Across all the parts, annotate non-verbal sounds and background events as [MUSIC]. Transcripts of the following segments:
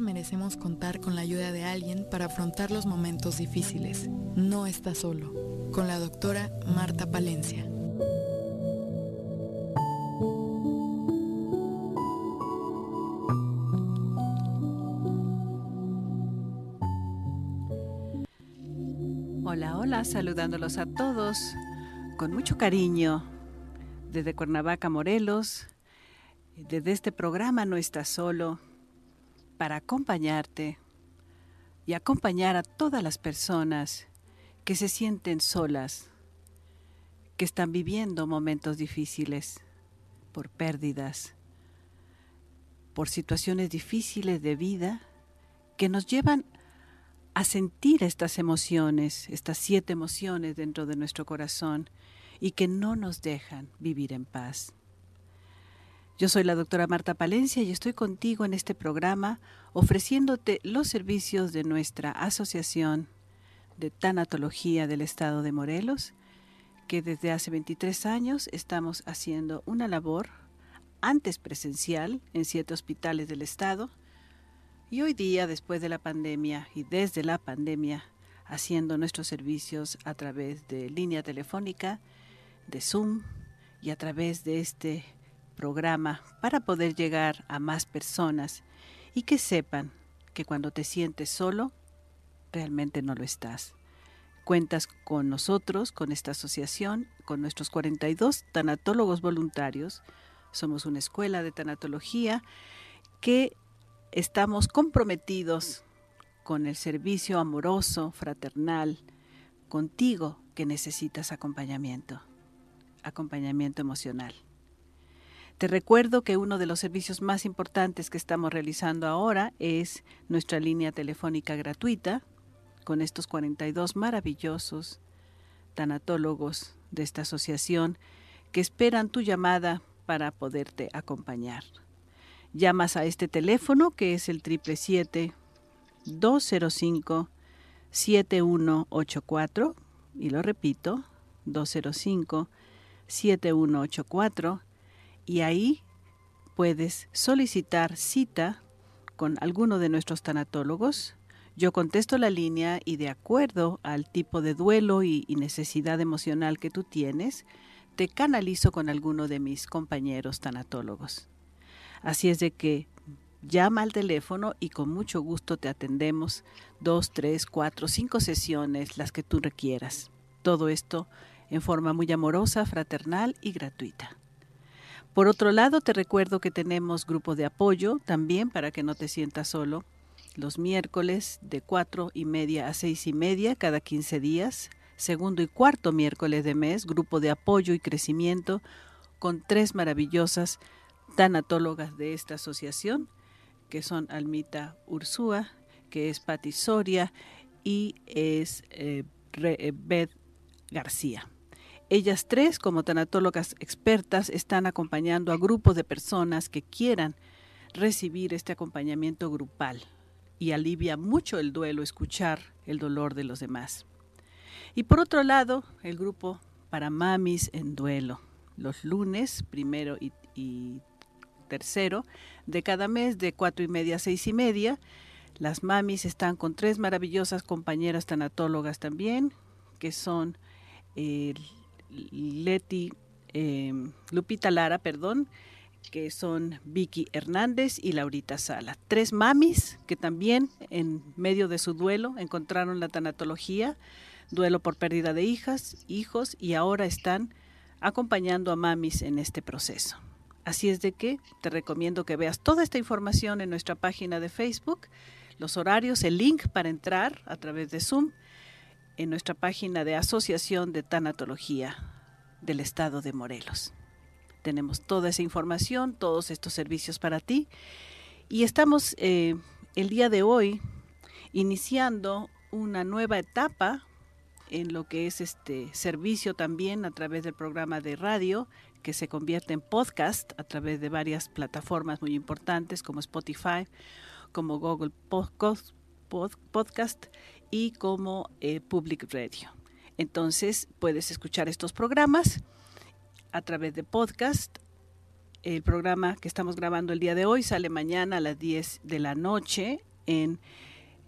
Merecemos contar con la ayuda de alguien para afrontar los momentos difíciles. No está solo. Con la doctora Marta Palencia. Hola, hola, saludándolos a todos con mucho cariño desde Cuernavaca, Morelos. Desde este programa No Estás Solo para acompañarte y acompañar a todas las personas que se sienten solas, que están viviendo momentos difíciles por pérdidas, por situaciones difíciles de vida que nos llevan a sentir estas emociones, estas siete emociones dentro de nuestro corazón y que no nos dejan vivir en paz. Yo soy la doctora Marta Palencia y estoy contigo en este programa ofreciéndote los servicios de nuestra Asociación de Tanatología del Estado de Morelos, que desde hace 23 años estamos haciendo una labor antes presencial en siete hospitales del Estado. Y hoy día, después de la pandemia y desde la pandemia, haciendo nuestros servicios a través de línea telefónica, de Zoom y a través de este programa para poder llegar a más personas y que sepan que cuando te sientes solo, realmente no lo estás. Cuentas con nosotros, con esta asociación, con nuestros 42 tanatólogos voluntarios. Somos una escuela de tanatología que estamos comprometidos con el servicio amoroso, fraternal, contigo que necesitas acompañamiento, acompañamiento emocional. Te recuerdo que uno de los servicios más importantes que estamos realizando ahora es nuestra línea telefónica gratuita con estos 42 maravillosos tanatólogos de esta asociación que esperan tu llamada para poderte acompañar. Llamas a este teléfono que es el 777 205 7184 y lo repito, 205 7184 y ahí puedes solicitar cita con alguno de nuestros tanatólogos. Yo contesto la línea y de acuerdo al tipo de duelo y, necesidad emocional que tú tienes, te canalizo con alguno de mis compañeros tanatólogos. Así es de que llama al teléfono y con mucho gusto te atendemos dos, tres, cuatro, cinco sesiones, las que tú requieras. Todo esto en forma muy amorosa, fraternal y gratuita. Por otro lado, te recuerdo que tenemos grupo de apoyo también para que no te sientas solo. Los miércoles de cuatro y media a seis y media cada 15 días. Segundo y cuarto miércoles de mes, grupo de apoyo y crecimiento con tres maravillosas tanatólogas de esta asociación, que son Almita Ursúa, que es Pati Soria y es eh, eh Beth García. Ellas tres, como tanatólogas expertas, están acompañando a grupos de personas que quieran recibir este acompañamiento grupal y alivia mucho el duelo escuchar el dolor de los demás. Y por otro lado, el grupo para mamis en duelo, los lunes primero y, tercero de cada mes de cuatro y media a seis y media. Las mamis están con tres maravillosas compañeras tanatólogas también, que son el Leti, em, Lupita Lara, perdón, que son Vicky Hernández y Laurita Sala. Tres mamis que también en medio de su duelo encontraron la tanatología, duelo por pérdida de hijas, hijos y ahora están acompañando a mamis en este proceso. Así es de que te recomiendo que veas toda esta información en nuestra página de Facebook, los horarios, el link para entrar a través de Zoom en nuestra página de Asociación de Tanatología del Estado de Morelos. Tenemos toda esa información, todos estos servicios para ti y estamos eh, el día de hoy iniciando una nueva etapa en lo que es este servicio también a través del programa de radio que se convierte en podcast a través de varias plataformas muy importantes como Spotify, como Google Podcast, Podcast y como eh, Public Radio. Entonces puedes escuchar estos programas a través de podcast. El programa que estamos grabando el día de hoy sale mañana a las 10 de la noche en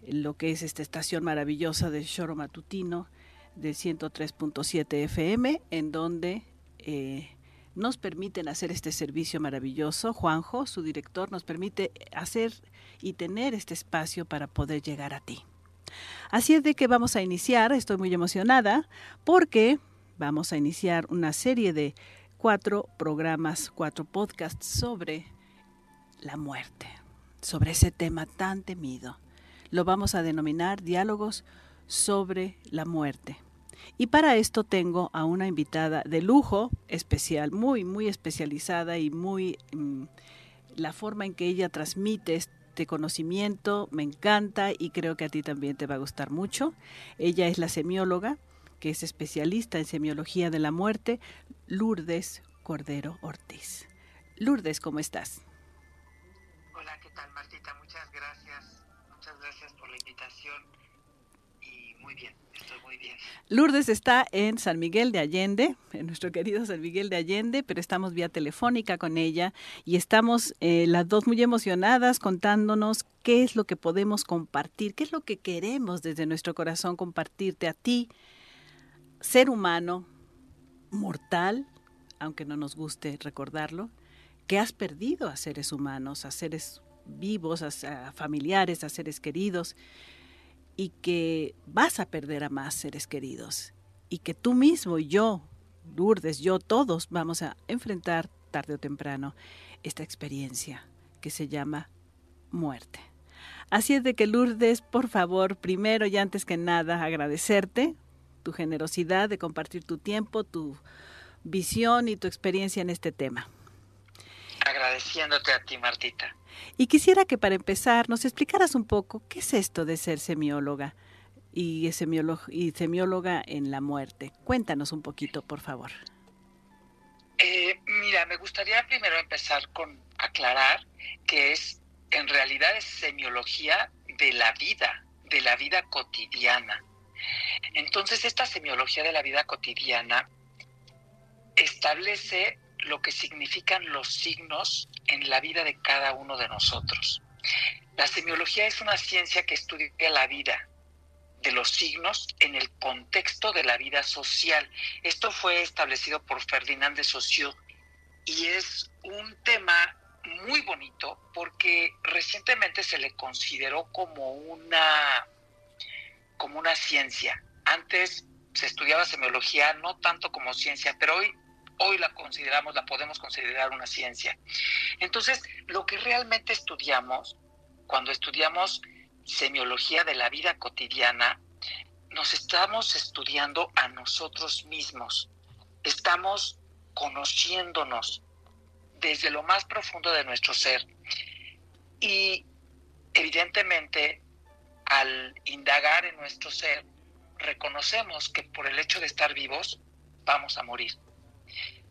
lo que es esta estación maravillosa de Choro Matutino de 103.7 FM, en donde eh, nos permiten hacer este servicio maravilloso. Juanjo, su director, nos permite hacer y tener este espacio para poder llegar a ti. Así es de que vamos a iniciar, estoy muy emocionada, porque vamos a iniciar una serie de cuatro programas, cuatro podcasts sobre la muerte, sobre ese tema tan temido. Lo vamos a denominar diálogos sobre la muerte. Y para esto tengo a una invitada de lujo especial, muy, muy especializada y muy... Mm, la forma en que ella transmite este conocimiento me encanta y creo que a ti también te va a gustar mucho. Ella es la semióloga, que es especialista en semiología de la muerte, Lourdes Cordero Ortiz. Lourdes, ¿cómo estás? Hola, ¿qué tal Martita? Muchas gracias. Muchas gracias por la invitación. Lourdes está en San Miguel de Allende, en nuestro querido San Miguel de Allende, pero estamos vía telefónica con ella y estamos eh, las dos muy emocionadas contándonos qué es lo que podemos compartir, qué es lo que queremos desde nuestro corazón compartirte a ti, ser humano, mortal, aunque no nos guste recordarlo, que has perdido a seres humanos, a seres vivos, a familiares, a seres queridos y que vas a perder a más seres queridos y que tú mismo y yo, Lourdes, yo, todos vamos a enfrentar tarde o temprano esta experiencia que se llama muerte. Así es de que Lourdes, por favor, primero y antes que nada, agradecerte tu generosidad de compartir tu tiempo, tu visión y tu experiencia en este tema. Agradeciéndote a ti, Martita. Y quisiera que para empezar nos explicaras un poco qué es esto de ser semióloga y, y semióloga en la muerte. Cuéntanos un poquito, por favor. Eh, mira, me gustaría primero empezar con aclarar que es, en realidad es semiología de la vida, de la vida cotidiana. Entonces, esta semiología de la vida cotidiana establece lo que significan los signos en la vida de cada uno de nosotros. La semiología es una ciencia que estudia la vida de los signos en el contexto de la vida social. Esto fue establecido por Ferdinand de Saussure y es un tema muy bonito porque recientemente se le consideró como una como una ciencia. Antes se estudiaba semiología no tanto como ciencia, pero hoy hoy la consideramos, la podemos considerar una ciencia. Entonces, lo que realmente estudiamos, cuando estudiamos semiología de la vida cotidiana, nos estamos estudiando a nosotros mismos, estamos conociéndonos desde lo más profundo de nuestro ser. Y evidentemente, al indagar en nuestro ser, reconocemos que por el hecho de estar vivos, vamos a morir.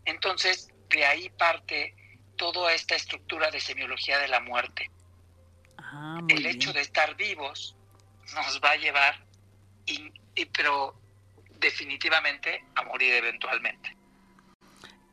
Entonces, de ahí parte toda esta estructura de semiología de la muerte. Ah, el hecho de estar vivos nos va a llevar, y, pero definitivamente a morir eventualmente.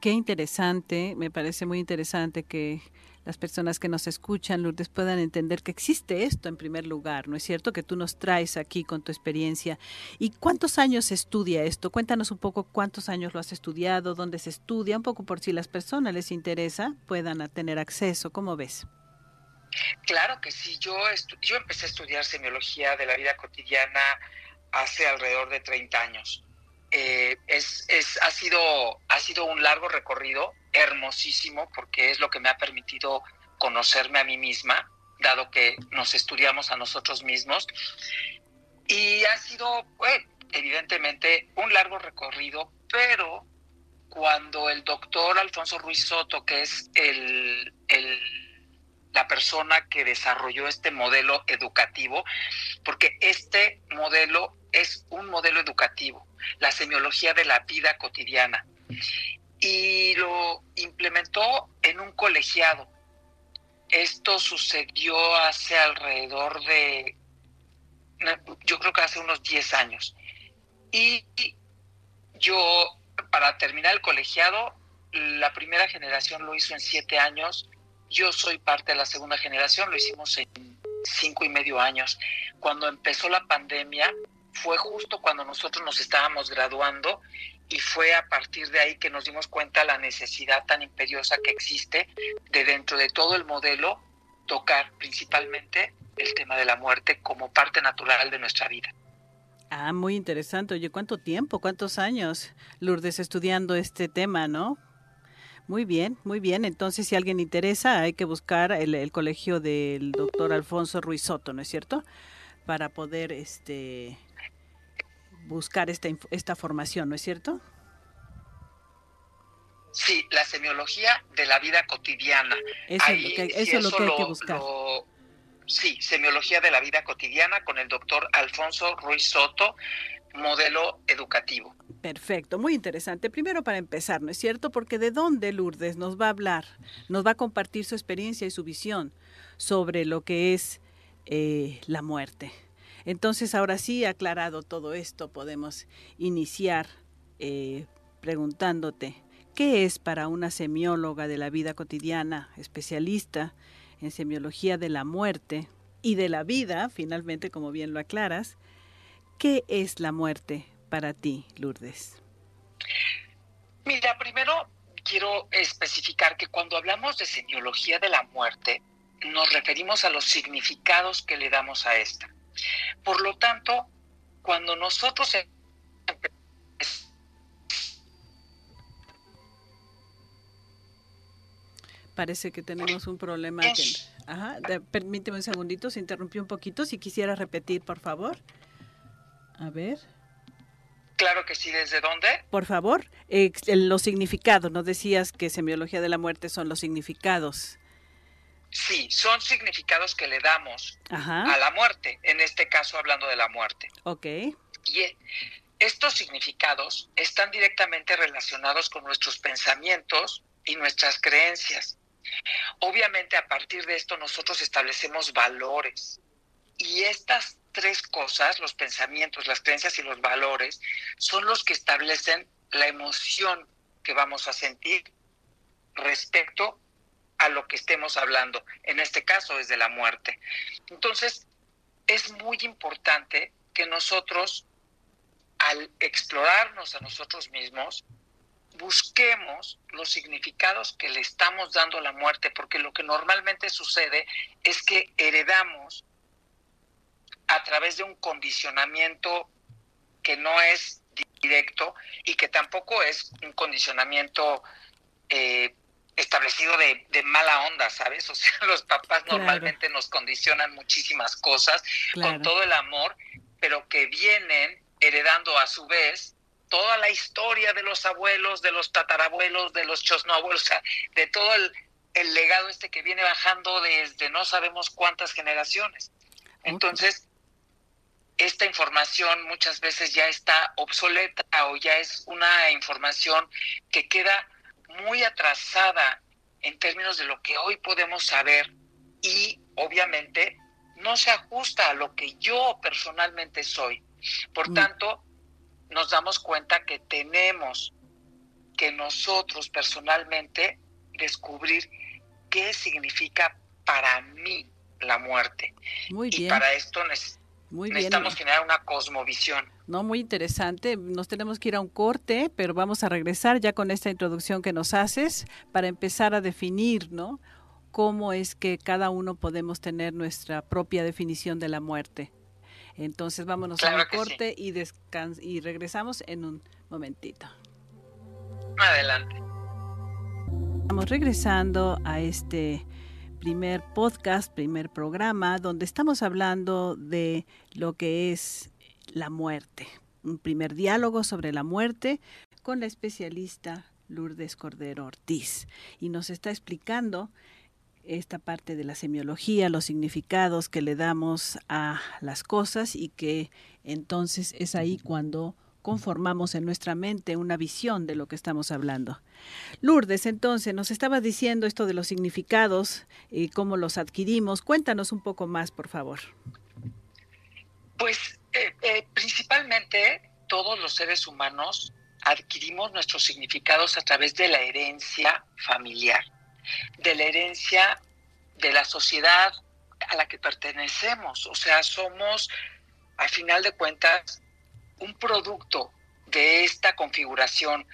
Qué interesante, me parece muy interesante que las personas que nos escuchan, Lourdes, puedan entender que existe esto en primer lugar, ¿no es cierto? Que tú nos traes aquí con tu experiencia. ¿Y cuántos años se estudia esto? Cuéntanos un poco cuántos años lo has estudiado, dónde se estudia, un poco por si las personas les interesa, puedan tener acceso. ¿Cómo ves? Claro que sí, yo, yo empecé a estudiar semiología de la vida cotidiana hace alrededor de 30 años. Eh, es, es, ha, sido, ha sido un largo recorrido, hermosísimo, porque es lo que me ha permitido conocerme a mí misma, dado que nos estudiamos a nosotros mismos. Y ha sido, evidentemente, un largo recorrido, pero cuando el doctor Alfonso Ruiz Soto, que es el, el, la persona que desarrolló este modelo educativo, porque este modelo es un modelo educativo, la semiología de la vida cotidiana. Y lo implementó en un colegiado. Esto sucedió hace alrededor de, yo creo que hace unos 10 años. Y yo, para terminar el colegiado, la primera generación lo hizo en 7 años. Yo soy parte de la segunda generación, lo hicimos en cinco y medio años. Cuando empezó la pandemia, fue justo cuando nosotros nos estábamos graduando y fue a partir de ahí que nos dimos cuenta la necesidad tan imperiosa que existe de dentro de todo el modelo tocar principalmente el tema de la muerte como parte natural de nuestra vida. Ah, muy interesante. Oye, ¿cuánto tiempo, cuántos años, Lourdes, estudiando este tema, no? Muy bien, muy bien. Entonces, si alguien interesa, hay que buscar el, colegio del doctor Alfonso Ruiz Soto, ¿no es cierto? Para poder este, buscar esta, esta formación, ¿no es cierto? Sí, la semiología de la vida cotidiana. Eso, es, lo que, eso es lo que hay que buscar. sí, semiología de la vida cotidiana con el doctor Alfonso Ruiz Soto, modelo educativo. Perfecto, muy interesante. Primero para empezar, ¿no es cierto? Porque de dónde Lourdes nos va a hablar, nos va a compartir su experiencia y su visión sobre lo que es eh, la muerte. Entonces, ahora sí, aclarado todo esto, podemos iniciar eh, preguntándote, ¿qué es para una semióloga de la vida cotidiana, especialista en semiología de la muerte y de la vida, finalmente, como bien lo aclaras, qué es la muerte para ti, Lourdes? Mira, primero quiero especificar que cuando hablamos de semiología de la muerte, nos referimos a los significados que le damos a esta. Por lo tanto, cuando nosotros Parece que tenemos un problema. ajá, permíteme un segundito, se interrumpió un poquito. Si quisiera repetir, por favor. A ver. Claro que sí, ¿desde dónde? Por favor, los significados, ¿no decías que semiología de la muerte son los significados? Sí, son significados que le damos a la muerte, en este caso hablando de la muerte. Ok. Y eh, estos significados están directamente relacionados con nuestros pensamientos y nuestras creencias. Obviamente a partir de esto nosotros establecemos valores y estas tres cosas, los pensamientos, las creencias y los valores, son los que establecen la emoción que vamos a sentir respecto a lo que estemos hablando. En este caso es de la muerte. Entonces, es muy importante que nosotros, al explorarnos a nosotros mismos, busquemos los significados que le estamos dando a la muerte, porque lo que normalmente sucede es que heredamos a través de un condicionamiento que no es directo y que tampoco es un condicionamiento eh, establecido de, mala onda, ¿sabes? O sea, [LAUGHS] los papás normalmente nos condicionan muchísimas cosas con todo el amor, pero que vienen heredando a su vez toda la historia de los abuelos, de los tatarabuelos, de los chosnoabuelos, o sea, de todo el, legado este que viene bajando desde no sabemos cuántas generaciones. Entonces, esta información muchas veces ya está obsoleta o ya es una información que queda muy atrasada en términos de lo que hoy podemos saber y obviamente no se ajusta a lo que yo personalmente soy. Por mm. tanto, nos damos cuenta que tenemos que nosotros personalmente descubrir qué significa para mí la muerte. Muy bien. Y para esto necesitamos generar una cosmovisión. No, muy interesante. Nos tenemos que ir a un corte, pero vamos a regresar ya con esta introducción que nos haces para empezar a definir, ¿no? Cómo es que cada uno podemos tener nuestra propia definición de la muerte. Entonces vámonos a un corte y, y regresamos en un momentito. Adelante. Estamos regresando a este primer podcast, primer programa, donde estamos hablando de lo que es la muerte. Un primer diálogo sobre la muerte con la especialista Lourdes Cordero Ortiz. Y nos está explicando esta parte de la semiología, los significados que le damos a las cosas y que entonces es ahí cuando conformamos en nuestra mente una visión de lo que estamos hablando. Lourdes, entonces, nos estaba diciendo esto de los significados y cómo los adquirimos. Cuéntanos un poco más, por favor. Pues eh, eh, principalmente todos los seres humanos adquirimos nuestros significados a través de la herencia familiar, de la herencia de la sociedad a la que pertenecemos. O sea, somos, a final de cuentas, un producto de esta configuración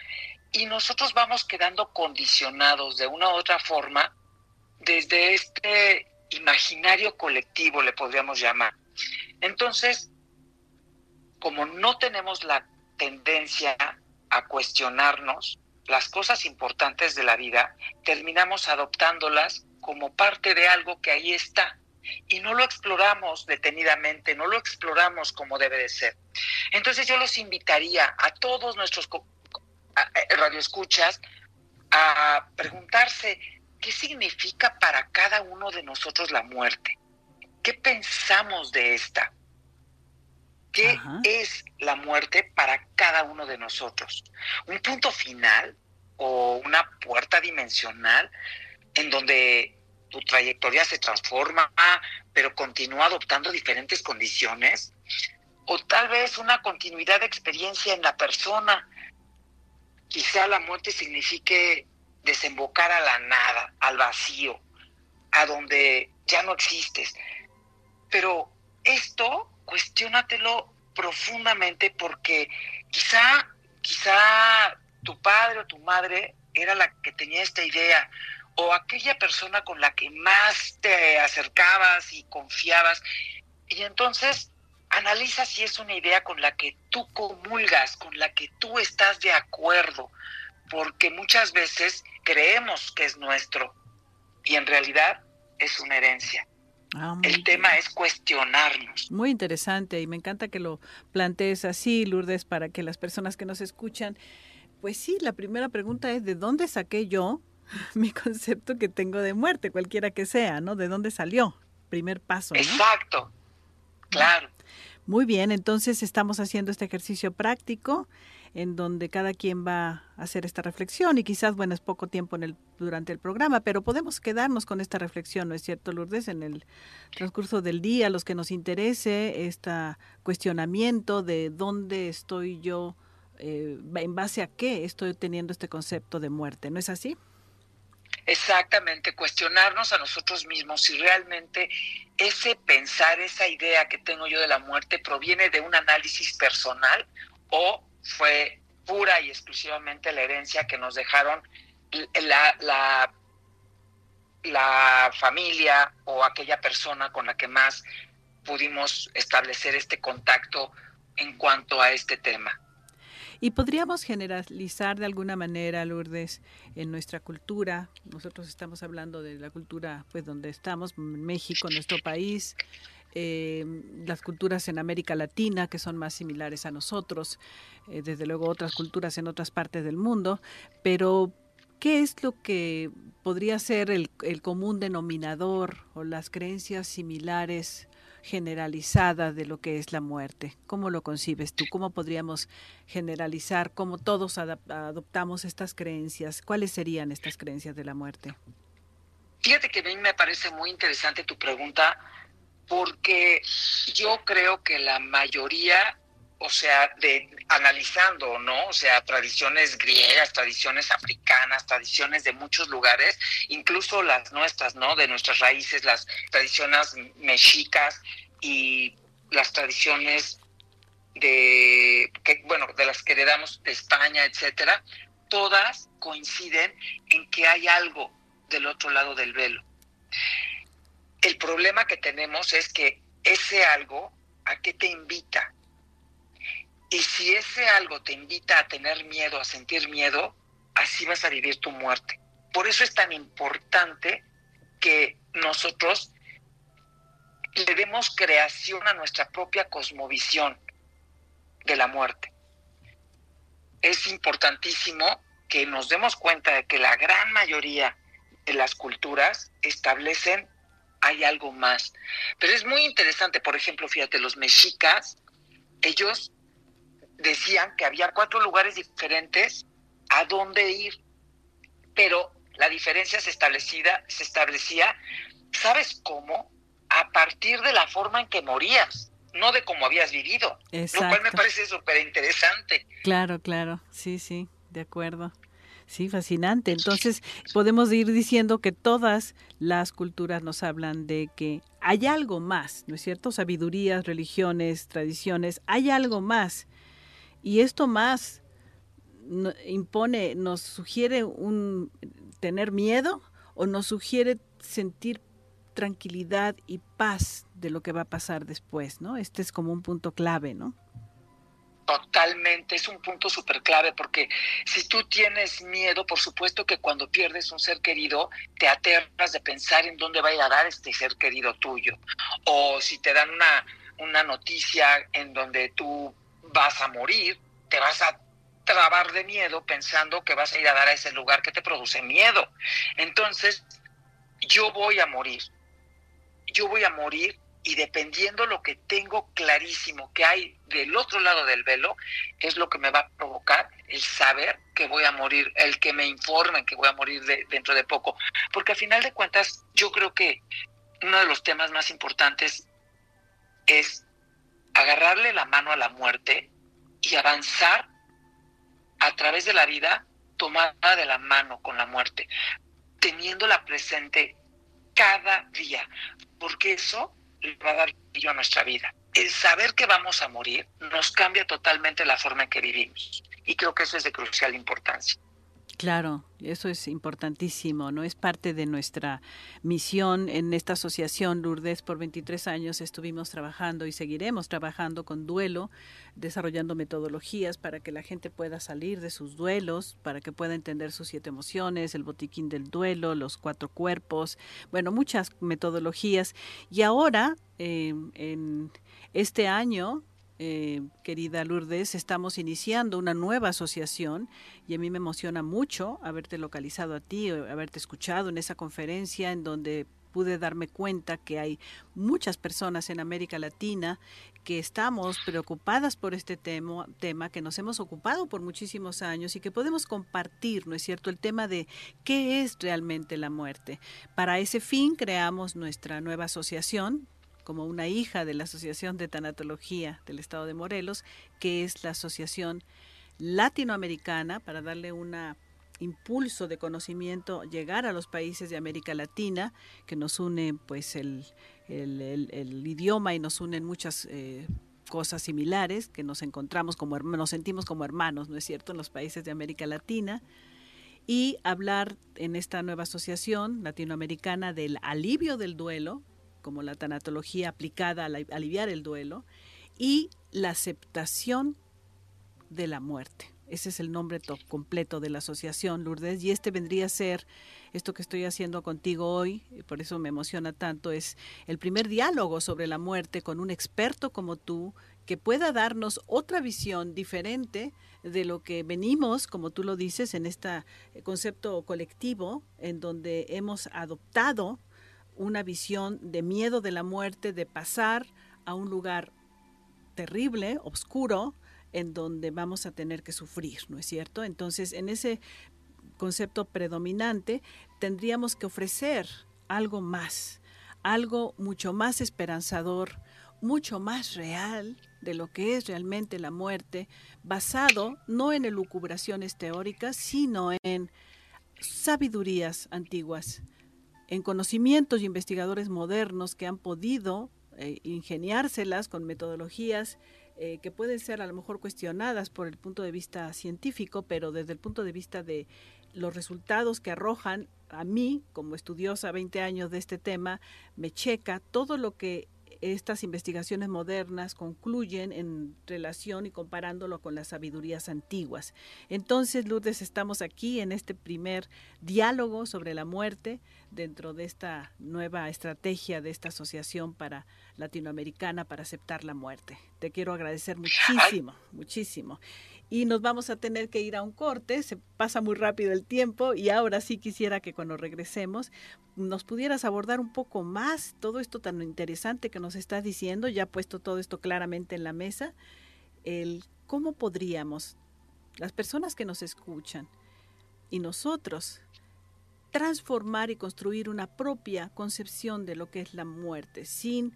y nosotros vamos quedando condicionados de una u otra forma desde este imaginario colectivo, le podríamos llamar. Entonces, como no tenemos la tendencia a cuestionarnos las cosas importantes de la vida, terminamos adoptándolas como parte de algo que ahí está y no lo exploramos detenidamente, no lo exploramos como debe de ser. Entonces yo los invitaría a todos nuestros eh, radioescuchas a preguntarse qué significa para cada uno de nosotros la muerte. ¿Qué pensamos de esta? ¿Qué es la muerte para cada uno de nosotros? ¿Un punto final o una puerta dimensional en donde tu trayectoria se transforma, pero continúa adoptando diferentes condiciones? ¿O tal vez una continuidad de experiencia en la persona Quizá la muerte signifique desembocar a la nada, al vacío, a donde ya no existes. Pero esto, cuestiónatelo profundamente porque quizá, quizá tu padre o tu madre era la que tenía esta idea o aquella persona con la que más te acercabas y confiabas. Y entonces analiza si es una idea con la que tú comulgas, con la que tú estás de acuerdo, porque muchas veces creemos que es nuestro y en realidad es una herencia. Ah, el tema es cuestionarnos. Muy interesante y me encanta que lo plantees así, Lourdes, para que las personas que nos escuchan, pues sí, la primera pregunta es ¿de dónde saqué yo [LAUGHS] mi concepto que tengo de muerte, cualquiera que sea, ¿no? ¿De dónde salió? Primer paso. Exacto, claro. Muy bien, entonces estamos haciendo este ejercicio práctico en donde cada quien va a hacer esta reflexión y quizás, bueno, es poco tiempo en el, durante el programa, pero podemos quedarnos con esta reflexión, ¿no es cierto, Lourdes? En el transcurso del día, los que nos interese este cuestionamiento de dónde estoy yo, eh, en base a qué estoy teniendo este concepto de muerte, ¿no es así? Exactamente, cuestionarnos a nosotros mismos si realmente ese pensar, esa idea que tengo yo de la muerte proviene de un análisis personal o fue pura y exclusivamente la herencia que nos dejaron la, la, la familia o aquella persona con la que más pudimos establecer este contacto en cuanto a este tema. Y podríamos generalizar de alguna manera, Lourdes, en nuestra cultura. Nosotros estamos hablando de la cultura, pues donde estamos, México, nuestro país, eh, las culturas en América Latina, que son más similares a nosotros, eh, desde luego otras culturas en otras partes del mundo, pero ¿qué es lo que podría ser el, el común denominador o las creencias similares generalizada de lo que es la muerte. ¿Cómo lo concibes tú? ¿Cómo podríamos generalizar cómo todos adoptamos estas creencias? ¿Cuáles serían estas creencias de la muerte? Fíjate que a mí me parece muy interesante tu pregunta porque yo creo que la mayoría, o sea, de analizando, ¿no? O sea, tradiciones griegas, tradiciones africanas, tradiciones de muchos lugares, incluso las nuestras, ¿no? De nuestras raíces, las tradiciones mexicas y las tradiciones de, bueno, de las que heredamos de España, etcétera, todas coinciden en que hay algo del otro lado del velo. El problema que tenemos es que ese algo, ¿a qué te invita? Y si ese algo te invita a tener miedo, a sentir miedo, así vas a vivir tu muerte. Por eso es tan importante que nosotros le demos creación a nuestra propia cosmovisión de la muerte. Es importantísimo que nos demos cuenta de que la gran mayoría de las culturas establecen hay algo más. Pero es muy interesante, por ejemplo, fíjate, los mexicas, ellos decían que había cuatro lugares diferentes a dónde ir, pero la diferencia se, establecida, se establecía, ¿sabes cómo? A partir de la forma en que morías, no de cómo habías vivido, lo cual me parece súper interesante. Claro, claro, sí, sí, de acuerdo. Sí, fascinante. Entonces, podemos ir diciendo que todas las culturas nos hablan de que hay algo más, ¿no es cierto? Sabidurías, religiones, tradiciones, hay algo más. Y esto más impone, nos sugiere un tener miedo o nos sugiere sentir tranquilidad y paz de lo que va a pasar después, ¿no? Este es como un punto clave, ¿no? Totalmente, es un punto súper clave porque si tú tienes miedo, por supuesto que cuando pierdes un ser querido, te aterras de pensar en dónde va a ir a dar este ser querido tuyo. O si te dan una, una noticia en donde tú vas a morir, te vas a trabar de miedo pensando que vas a ir a dar a ese lugar que te produce miedo. Entonces, yo voy a morir. Yo voy a morir y dependiendo lo que tengo clarísimo que hay del otro lado del velo, es lo que me va a provocar el saber que voy a morir, el que me informen que voy a morir dentro de poco. Porque al final de cuentas, yo creo que uno de los temas más importantes es agarrarle la mano a la muerte y avanzar a través de la vida tomada de la mano con la muerte, teniéndola presente cada día, porque eso le va a dar brillo a nuestra vida. El saber que vamos a morir nos cambia totalmente la forma en que vivimos. Y creo que eso es de crucial importancia. Claro, eso es importantísimo, ¿no? Es parte de nuestra misión en esta asociación Lourdes. Por 23 años estuvimos trabajando y seguiremos trabajando con duelo, desarrollando metodologías para que la gente pueda salir de sus duelos, para que pueda entender sus siete emociones, el botiquín del duelo, los cuatro cuerpos, bueno, muchas metodologías. Y ahora, eh, en este año, eh, querida Lourdes, estamos iniciando una nueva asociación y a mí me emociona mucho haberte localizado a ti, haberte escuchado en esa conferencia en donde pude darme cuenta que hay muchas personas en América Latina que estamos preocupadas por este tema que nos hemos ocupado por muchísimos años y que podemos compartir, ¿no es cierto?, el tema de qué es realmente la muerte. Para ese fin creamos nuestra nueva asociación como una hija de la Asociación de Tanatología del Estado de Morelos, que es la Asociación Latinoamericana, para darle un impulso de conocimiento, llegar a los países de América Latina, que nos une pues el, idioma y nos unen muchas eh, cosas similares, que nos encontramos como nos sentimos como hermanos, ¿no es cierto?, en los países de América Latina y hablar en esta nueva asociación latinoamericana del alivio del duelo, como la tanatología aplicada a aliviar el duelo, y la aceptación de la muerte. Ese es el nombre completo de la asociación, Lourdes, y este vendría a ser, esto que estoy haciendo contigo hoy, y por eso me emociona tanto, es el primer diálogo sobre la muerte con un experto como tú, que pueda darnos otra visión diferente de lo que venimos, como tú lo dices, en este concepto colectivo, en donde hemos adoptado una visión de miedo de la muerte, de pasar a un lugar terrible, oscuro, en donde vamos a tener que sufrir, ¿no es cierto? Entonces, en ese concepto predominante, tendríamos que ofrecer algo más, algo mucho más esperanzador, mucho más real de lo que es realmente la muerte, basado no en elucubraciones teóricas, sino en sabidurías antiguas, en conocimientos y investigadores modernos que han podido eh, ingeniárselas con metodologías eh, que pueden ser a lo mejor cuestionadas por el punto de vista científico, pero desde el punto de vista de los resultados que arrojan a mí, como estudiosa 20 años de este tema, me checa todo lo que estas investigaciones modernas concluyen en relación y comparándolo con las sabidurías antiguas. Entonces, Lourdes, estamos aquí en este primer diálogo sobre la muerte dentro de esta nueva estrategia de esta asociación para latinoamericana para aceptar la muerte. Te quiero agradecer muchísimo, muchísimo y nos vamos a tener que ir a un corte, se pasa muy rápido el tiempo y ahora sí quisiera que cuando regresemos nos pudieras abordar un poco más todo esto tan interesante que nos estás diciendo, ya puesto todo esto claramente en la mesa, el cómo podríamos, las personas que nos escuchan y nosotros, transformar y construir una propia concepción de lo que es la muerte, sin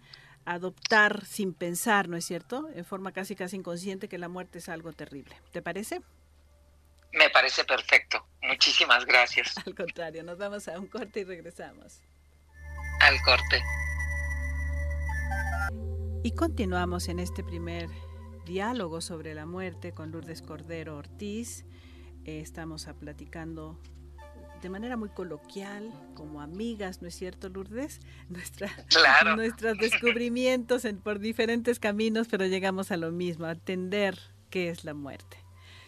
adoptar sin pensar, ¿no es cierto? En forma casi casi inconsciente que la muerte es algo terrible. ¿Te parece? Me parece perfecto. Muchísimas gracias. Al contrario, nos vamos a un corte y regresamos. Al corte. Y continuamos en este primer diálogo sobre la muerte con Lourdes Cordero Ortiz. Eh, estamos a platicando de manera muy coloquial, como amigas, ¿no es cierto, Lourdes? [LAUGHS] Nuestra, Nuestros descubrimientos en, por diferentes caminos, pero llegamos a lo mismo, a entender qué es la muerte.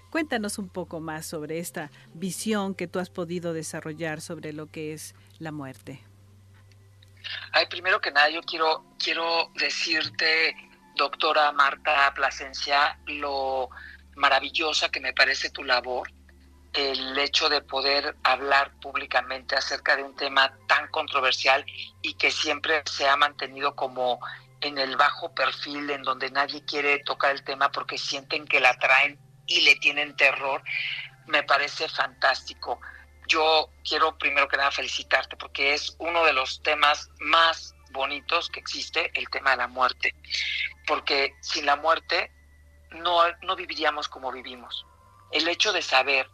Cuéntanos un poco más sobre esta visión que tú has podido desarrollar sobre lo que es la muerte. Ay, primero que nada, yo quiero, quiero decirte, doctora Marta Plasencia, lo maravillosa que me parece tu labor, el hecho de poder hablar públicamente acerca de un tema tan controversial y que siempre se ha mantenido como en el bajo perfil, en donde nadie quiere tocar el tema porque sienten que la traen y le tienen terror, me parece fantástico. Yo quiero primero que nada felicitarte porque es uno de los temas más bonitos que existe, el tema de la muerte. Porque sin la muerte no, no viviríamos como vivimos. El hecho de saber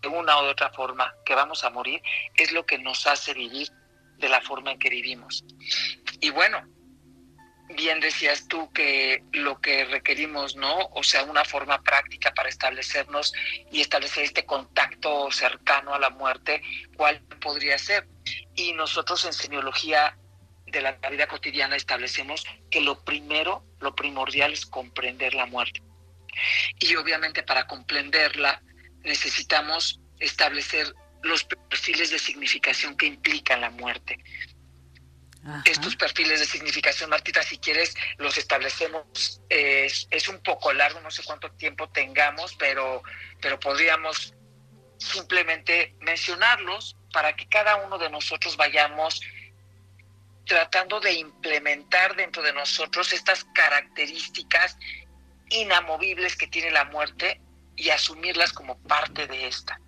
de una u otra forma que vamos a morir es lo que nos hace vivir de la forma en que vivimos. Y bueno, bien decías tú que lo que requerimos, ¿no? O sea, una forma práctica para establecernos y establecer este contacto cercano a la muerte, ¿cuál podría ser? Y nosotros en semiología de la vida cotidiana establecemos que lo primero, lo primordial es comprender la muerte. Y obviamente para comprenderla necesitamos establecer los perfiles de significación que implican la muerte. Estos perfiles de significación, Martita, si quieres, los establecemos. Es, un poco largo, no sé cuánto tiempo tengamos, pero, pero podríamos simplemente mencionarlos para que cada uno de nosotros vayamos tratando de implementar dentro de nosotros estas características inamovibles que tiene la muerte y asumirlas como parte de esta.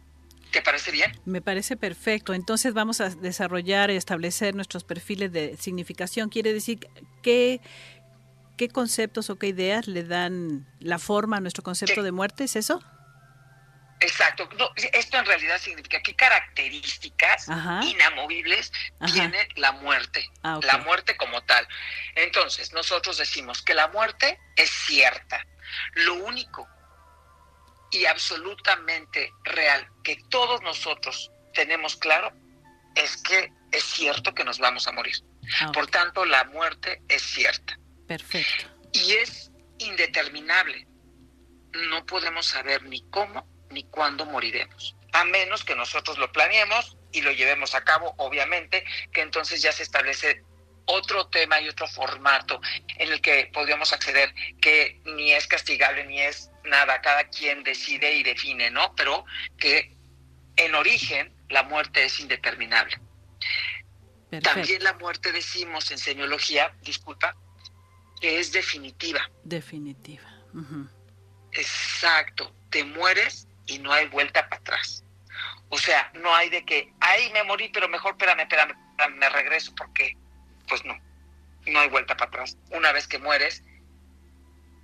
¿Te parece bien? Me parece perfecto. Entonces vamos a desarrollar y establecer nuestros perfiles de significación. Quiere decir qué, qué conceptos o qué ideas le dan la forma a nuestro concepto de muerte, ¿es eso? Exacto. esto en realidad significa qué características inamovibles tiene la muerte, ah, la muerte como tal. Entonces, nosotros decimos que la muerte es cierta. Lo único y absolutamente real que todos nosotros tenemos claro es que es cierto que nos vamos a morir. Ah, Por tanto, la muerte es cierta. Perfecto. Y es indeterminable. No podemos saber ni cómo ni cuándo moriremos, a menos que nosotros lo planeemos y lo llevemos a cabo, obviamente, que entonces ya se establece otro tema y otro formato en el que podríamos acceder que ni es castigable ni es nada, cada quien decide y define, ¿no? Pero que en origen la muerte es indeterminable. También la muerte decimos en semiología, disculpa, que es definitiva. Definitiva. Exacto, te mueres y no hay vuelta para atrás. O sea, no hay de que, ay, me morí, pero mejor espérame, espérame, espérame, me regreso porque, pues no, no hay vuelta para atrás. Una vez que mueres,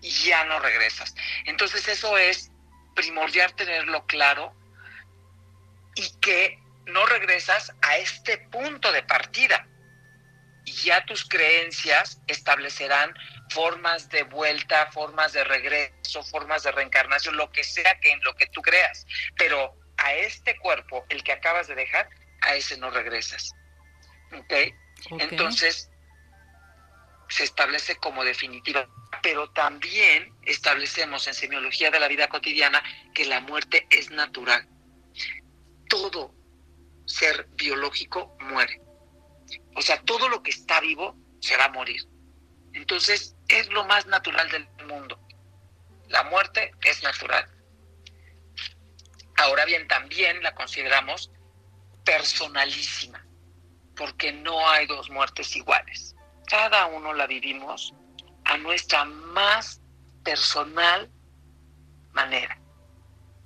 ya no regresas. Entonces eso es primordial tenerlo claro y que no regresas a este punto de partida. Y ya tus creencias establecerán formas de vuelta, formas de regreso, formas de reencarnación, lo que sea que en lo que tú creas. Pero a este cuerpo, el que acabas de dejar, a ese no regresas. ¿Ok? Entonces, se establece como definitiva pero también establecemos en semiología de la vida cotidiana que la muerte es natural. Todo ser biológico muere. O sea, todo lo que está vivo se va a morir. Entonces, es lo más natural del mundo. La muerte es natural. Ahora bien, también la consideramos personalísima, porque no hay dos muertes iguales. Cada uno la vivimos a nuestra más personal manera.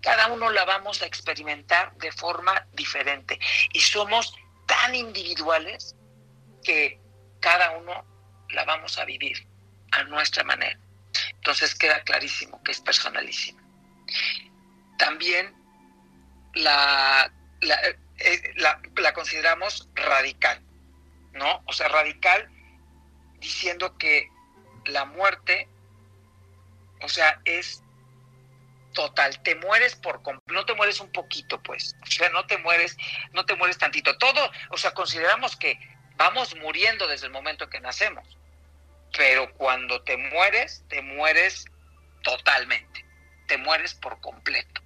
Cada uno la vamos a experimentar de forma diferente y somos tan individuales que cada uno la vamos a vivir a nuestra manera. Entonces queda clarísimo que es personalísimo. También la, eh, la, consideramos radical, ¿no? O sea, radical diciendo que la muerte, o sea, es total, te mueres por no te mueres un poquito, pues, o sea, no te mueres, no te mueres tantito. Todo, o sea, consideramos que vamos muriendo desde el momento que nacemos, pero cuando te mueres, te mueres totalmente, te mueres por completo.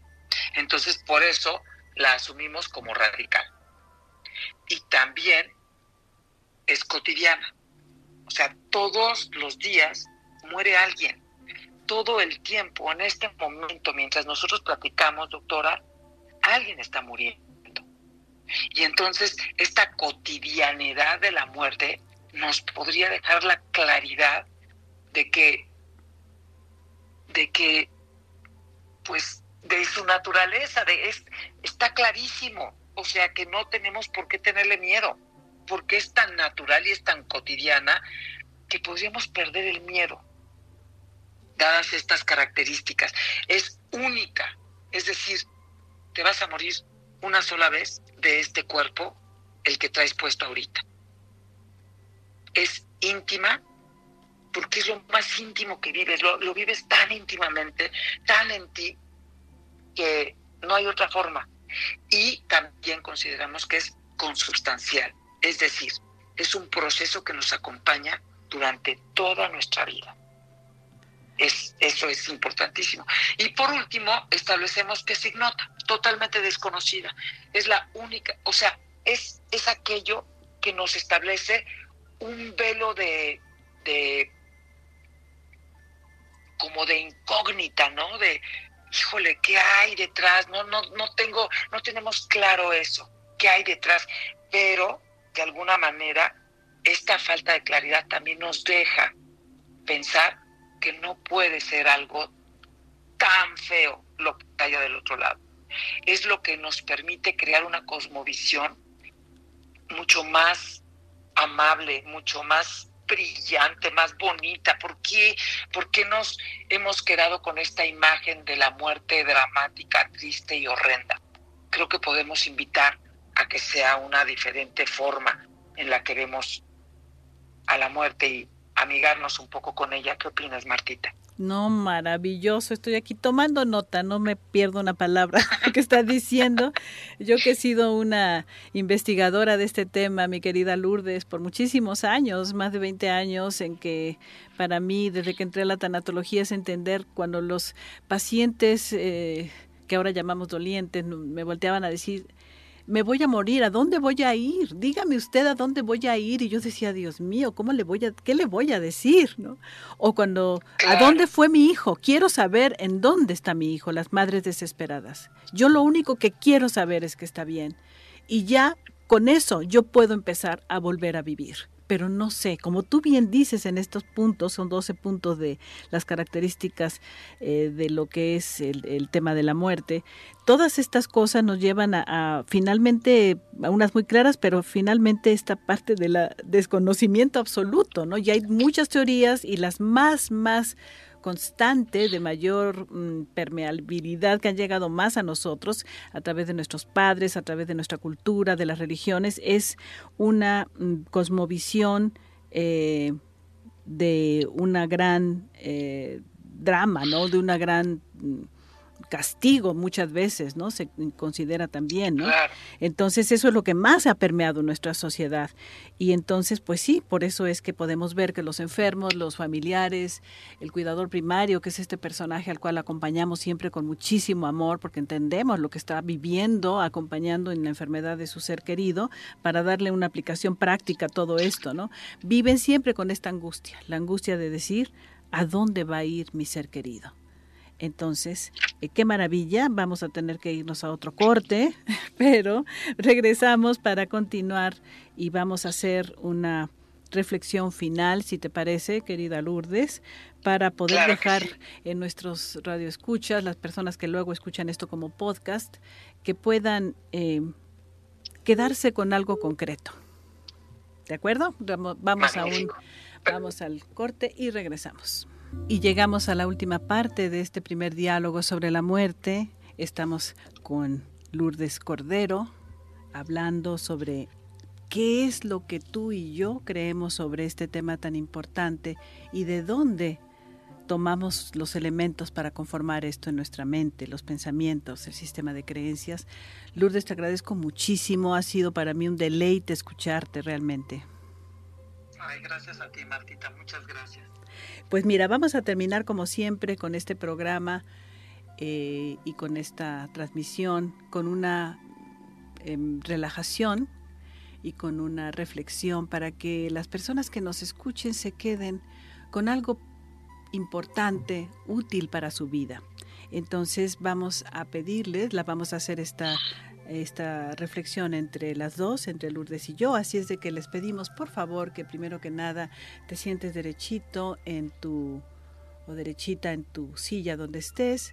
Entonces, por eso la asumimos como radical. Y también es cotidiana. O sea, todos los días muere alguien. Todo el tiempo, en este momento, mientras nosotros platicamos, doctora, alguien está muriendo. Y entonces esta cotidianidad de la muerte nos podría dejar la claridad de que, de que, pues, de su naturaleza, de es, está clarísimo, o sea que no tenemos por qué tenerle miedo, porque es tan natural y es tan cotidiana que podríamos perder el miedo, dadas estas características. Es única, es decir, te vas a morir una sola vez de este cuerpo, el que traes puesto ahorita. Es íntima porque es lo más íntimo que vives, lo, lo vives tan íntimamente, tan en ti, que no hay otra forma. Y también consideramos que es consubstancial, es decir, es un proceso que nos acompaña durante toda nuestra vida. Es, eso es importantísimo. Y por último, establecemos que es ignota, totalmente desconocida. Es la única, o sea, es, es aquello que nos establece un velo de, de como de incógnita, ¿no? De, híjole, ¿qué hay detrás? No, no, no tengo, no tenemos claro eso, qué hay detrás, pero de alguna manera esta falta de claridad también nos deja pensar que no puede ser algo tan feo lo que haya del otro lado. Es lo que nos permite crear una cosmovisión mucho más amable, mucho más brillante, más bonita? ¿Por qué, ¿Por qué nos hemos quedado con esta imagen de la muerte dramática, triste y horrenda? Creo que podemos invitar a que sea una diferente forma en la que vemos a la muerte y amigarnos un poco con ella. ¿Qué opinas, Martita? No, maravilloso. Estoy aquí tomando nota, no me pierdo una palabra [LAUGHS] que está diciendo. Yo que he sido una investigadora de este tema, mi querida Lourdes, por muchísimos años, más de 20 años, en que para mí, desde que entré a la tanatología, es entender cuando los pacientes, eh, que ahora llamamos dolientes, me volteaban a decir, me voy a morir, ¿a dónde voy a ir? Dígame usted a dónde voy a ir. Y yo decía, Dios mío, ¿cómo le voy a, qué le voy a decir? ¿No? O cuando, ¿a dónde fue mi hijo? Quiero saber en dónde está mi hijo, las madres desesperadas. Yo lo único que quiero saber es que está bien. Y ya con eso yo puedo empezar a volver a vivir pero no sé, como tú bien dices en estos puntos, son 12 puntos de las características eh, de lo que es el, tema de la muerte, todas estas cosas nos llevan a, finalmente, a unas muy claras, pero finalmente esta parte del desconocimiento absoluto, ¿no? Ya hay muchas teorías y las más, más constante de mayor mm, permeabilidad que han llegado más a nosotros a través de nuestros padres, a través de nuestra cultura, de las religiones, es una mm, cosmovisión eh, de una gran eh, drama, ¿no? De una gran mm, castigo muchas veces, ¿no? Se considera también, ¿no? Entonces eso es lo que más ha permeado nuestra sociedad. Y entonces, pues sí, por eso es que podemos ver que los enfermos, los familiares, el cuidador primario, que es este personaje al cual acompañamos siempre con muchísimo amor, porque entendemos lo que está viviendo, acompañando en la enfermedad de su ser querido, para darle una aplicación práctica a todo esto, ¿no? Viven siempre con esta angustia, la angustia de decir, ¿a dónde va a ir mi ser querido? Entonces, eh, qué maravilla, vamos a tener que irnos a otro corte, [LAUGHS] pero regresamos para continuar y vamos a hacer una reflexión final, si te parece, querida Lourdes, para poder dejar en nuestros radioescuchas, las personas que luego escuchan esto como podcast, que puedan eh, quedarse con algo concreto. ¿De acuerdo? Vamos, a un, vamos al corte y regresamos. Y llegamos a la última parte de este primer diálogo sobre la muerte. Estamos con Lourdes Cordero, hablando sobre qué es lo que tú y yo creemos sobre este tema tan importante y de dónde tomamos los elementos para conformar esto en nuestra mente, los pensamientos, el sistema de creencias. Lourdes, te agradezco muchísimo, ha sido para mí un deleite escucharte realmente. Ay, gracias a ti, Martita, muchas gracias. Pues mira, vamos a terminar como siempre con este programa eh, y con esta transmisión, con una em, relajación y con una reflexión para que las personas que nos escuchen se queden con algo importante, útil para su vida. Entonces vamos a pedirles, la vamos a hacer esta, esta reflexión entre las dos, entre Lourdes y yo. Así es de que les pedimos, por favor, que primero que nada te sientes derechito en tu o derechita en tu silla donde estés,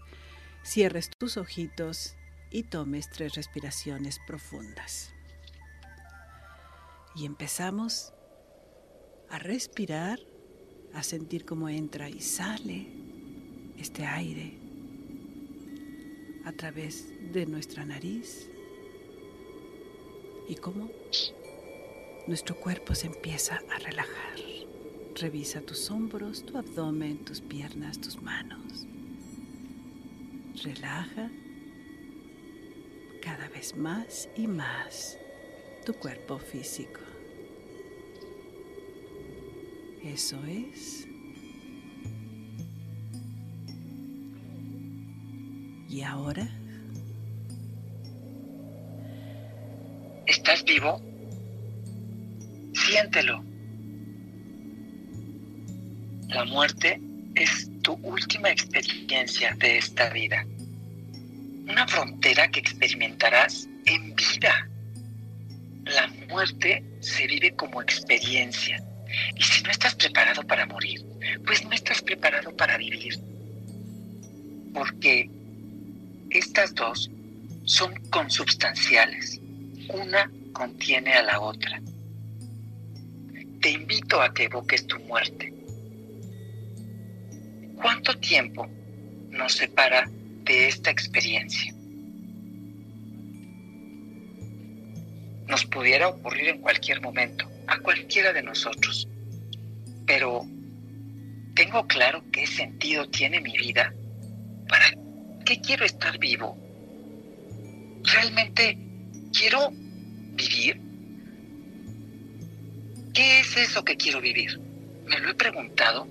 cierres tus ojitos y tomes tres respiraciones profundas. Y empezamos a respirar a sentir cómo entra y sale este aire a través de nuestra nariz y cómo nuestro cuerpo se empieza a relajar. Revisa tus hombros, tu abdomen, tus piernas, tus manos. Relaja cada vez más y más tu cuerpo físico. Eso es. ¿Y ahora? ¿Estás vivo? Siéntelo. La muerte es tu última experiencia de esta vida. Una frontera que experimentarás en vida. La muerte se vive como experiencia y si no estás preparado para morir, pues no estás preparado para vivir. Porque estas dos son consubstanciales. Una contiene a la otra. Te invito a que evoques tu muerte. ¿Cuánto tiempo nos separa de esta experiencia? Nos pudiera ocurrir en cualquier momento a cualquiera de nosotros. Pero tengo claro qué sentido tiene mi vida. ¿Para qué quiero estar vivo? ¿Realmente quiero vivir? ¿Qué es eso que quiero vivir? Me lo he preguntado.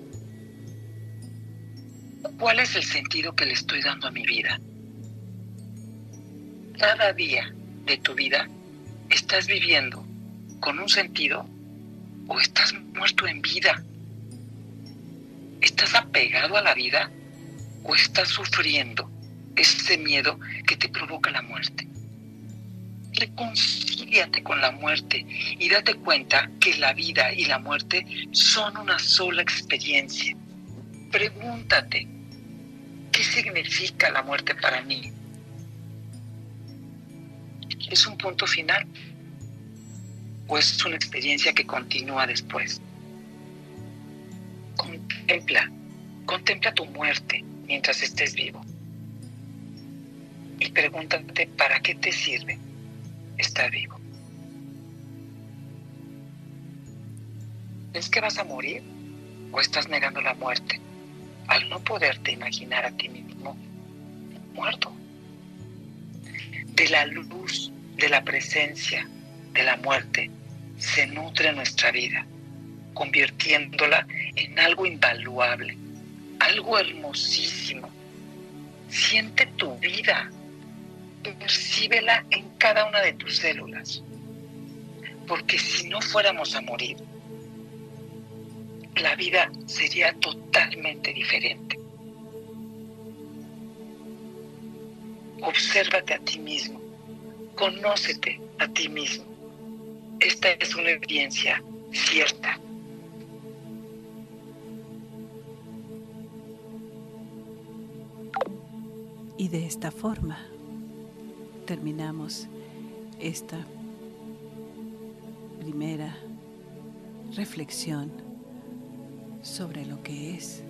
¿Cuál es el sentido que le estoy dando a mi vida? Cada día de tu vida estás viviendo con un sentido o estás muerto en vida? ¿Estás apegado a la vida o estás sufriendo ese miedo que te provoca la muerte? Reconcíliate con la muerte y date cuenta que la vida y la muerte son una sola experiencia. Pregúntate, ¿qué significa la muerte para mí? ¿Es un punto final? o es una experiencia que continúa después. Contempla, contempla tu muerte mientras estés vivo. Y pregúntate para qué te sirve estar vivo. ¿Es que vas a morir o estás negando la muerte al no poderte imaginar a ti mismo muerto? De la luz, de la presencia, de la muerte se nutre nuestra vida, convirtiéndola en algo invaluable, algo hermosísimo. Siente tu vida, percíbela en cada una de tus células, porque si no fuéramos a morir, la vida sería totalmente diferente. Obsérvate a ti mismo, conócete a ti mismo esta es una evidencia cierta. Y de esta forma terminamos esta primera reflexión sobre lo que es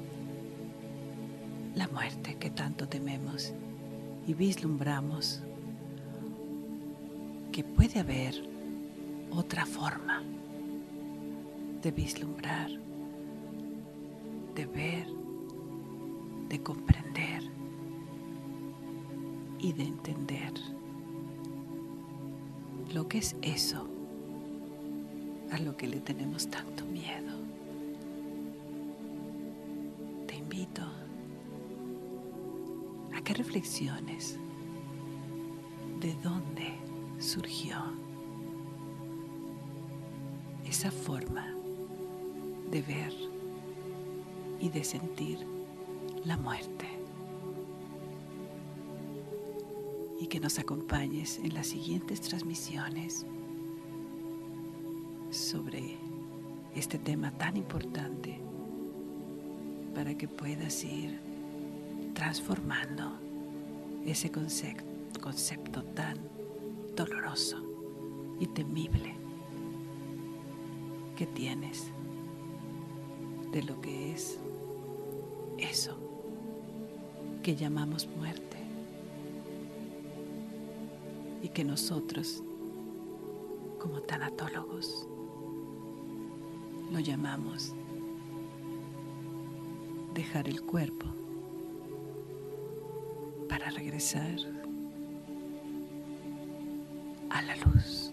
la muerte que tanto tememos y vislumbramos que puede haber otra forma de vislumbrar, de ver, de comprender y de entender lo que es eso a lo que le tenemos tanto miedo. Te invito a que reflexiones de dónde surgió esa forma de ver y de sentir la muerte. Y que nos acompañes en las siguientes transmisiones sobre este tema tan importante para que puedas ir transformando ese concepto, tan doloroso y temible que tienes de lo que es eso que llamamos muerte y que nosotros como tanatólogos lo llamamos dejar el cuerpo para regresar a la luz.